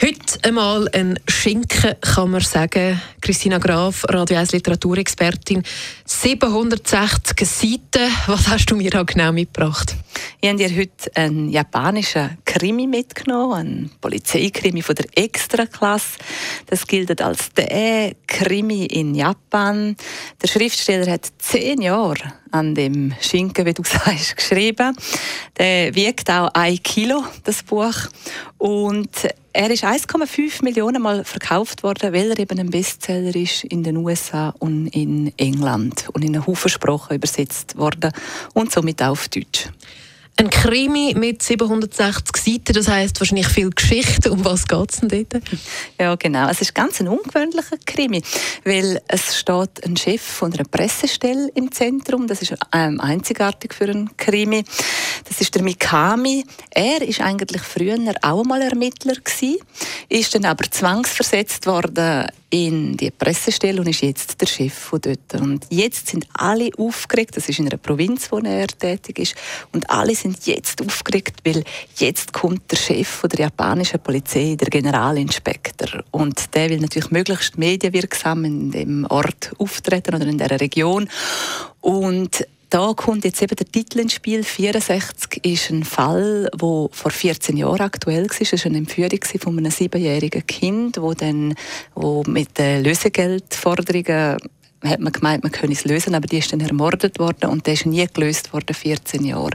Heute einmal ein Schinken, kann man sagen. Christina Graf, Radio 1 Literaturexpertin. 760 Seiten. Was hast du mir da genau mitgebracht? Ich habe dir heute einen japanischen Krimi mitgenommen, einen Polizeikrimi von der Extraklasse. Das gilt als der Krimi in Japan. Der Schriftsteller hat zehn Jahre an dem Schinken, wie du sagst, geschrieben. Der wiegt auch ein Kilo, das Buch. Und er ist 1,5 Millionen Mal verkauft worden, weil er eben ein Bestseller ist in den USA und in England und in einen Haufen Sprachen übersetzt worden und somit auch auf Deutsch. Ein Krimi mit 760 Seiten, das heißt wahrscheinlich viel Geschichte. Um was geht es denn dort? Ja, genau. Es ist ganz ein ungewöhnlicher Krimi, weil es steht ein Chef von einer Pressestelle im Zentrum. Das ist ähm, einzigartig für einen Krimi. Das ist der Mikami. Er ist eigentlich früher auch mal Ermittler gewesen, ist dann aber zwangsversetzt worden in die Pressestelle und ist jetzt der Chef von dort. Und jetzt sind alle aufgeregt. Das ist in einer Provinz, wo er tätig ist. Und alle sind jetzt aufgeregt, weil jetzt kommt der Chef von der japanischen Polizei, der Generalinspektor. Und der will natürlich möglichst medienwirksam in dem Ort auftreten oder in der Region. Und da kommt jetzt eben der Titel ins Spiel. 64 ist ein Fall, wo vor 14 Jahren aktuell war. Es war eine Entführung von einem siebenjährigen Kind, wo dann wo mit den Lösegeldforderungen hat man gemeint, man könne es lösen, aber die ist dann ermordet worden und der ist nie gelöst worden, 14 Jahre.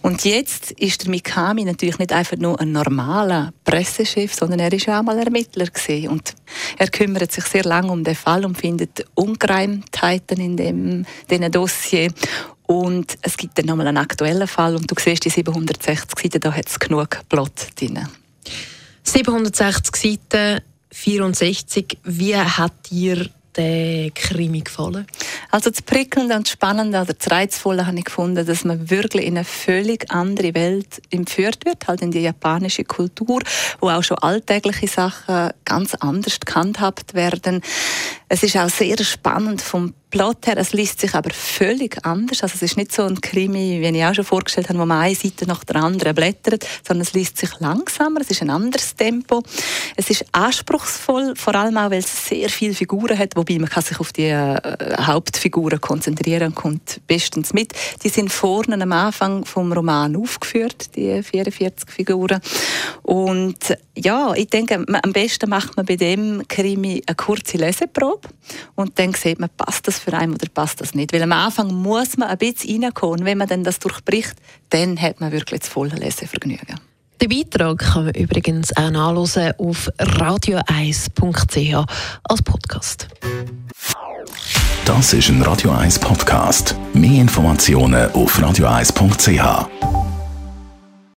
Und jetzt ist der Mikami natürlich nicht einfach nur ein normaler Pressechef, sondern er ist auch mal Ermittler gewesen. und er kümmert sich sehr lange um den Fall und findet Ungereimtheiten in dem diesem Dossier und es gibt dann nochmal einen aktuellen Fall und du siehst die 760 Seiten, da hat es genug Plot drin. 760 Seiten, 64. Wie hat dir der Krimi gefallen? Also das Prickelnde und Spannende oder das Reizvolle habe ich gefunden, dass man wirklich in eine völlig andere Welt entführt wird, halt in die japanische Kultur, wo auch schon alltägliche Sachen ganz anders gehandhabt werden. Es ist auch sehr spannend vom Plot her, es liest sich aber völlig anders. Also es ist nicht so ein Krimi, wie ich auch schon vorgestellt habe, wo man eine Seite nach der anderen blättert, sondern es liest sich langsamer, es ist ein anderes Tempo. Es ist anspruchsvoll, vor allem auch, weil es sehr viele Figuren hat, wobei man kann sich auf die äh, Hauptfiguren konzentrieren und kommt bestens mit. Die sind vorne am Anfang vom Roman aufgeführt, die 44 Figuren. Und ja, ich denke, am besten macht man bei dem Krimi eine kurze Leseprobe und dann sieht man, passt das für einen oder passt das nicht. Weil am Anfang muss man ein bisschen reinkommen. Und wenn man dann das durchbricht, dann hat man wirklich das volle Lesevergnügen. Den Beitrag kann man übrigens auch nachlesen auf radio1.ch als Podcast. Das ist ein Radio 1 Podcast. Mehr Informationen auf radio1.ch.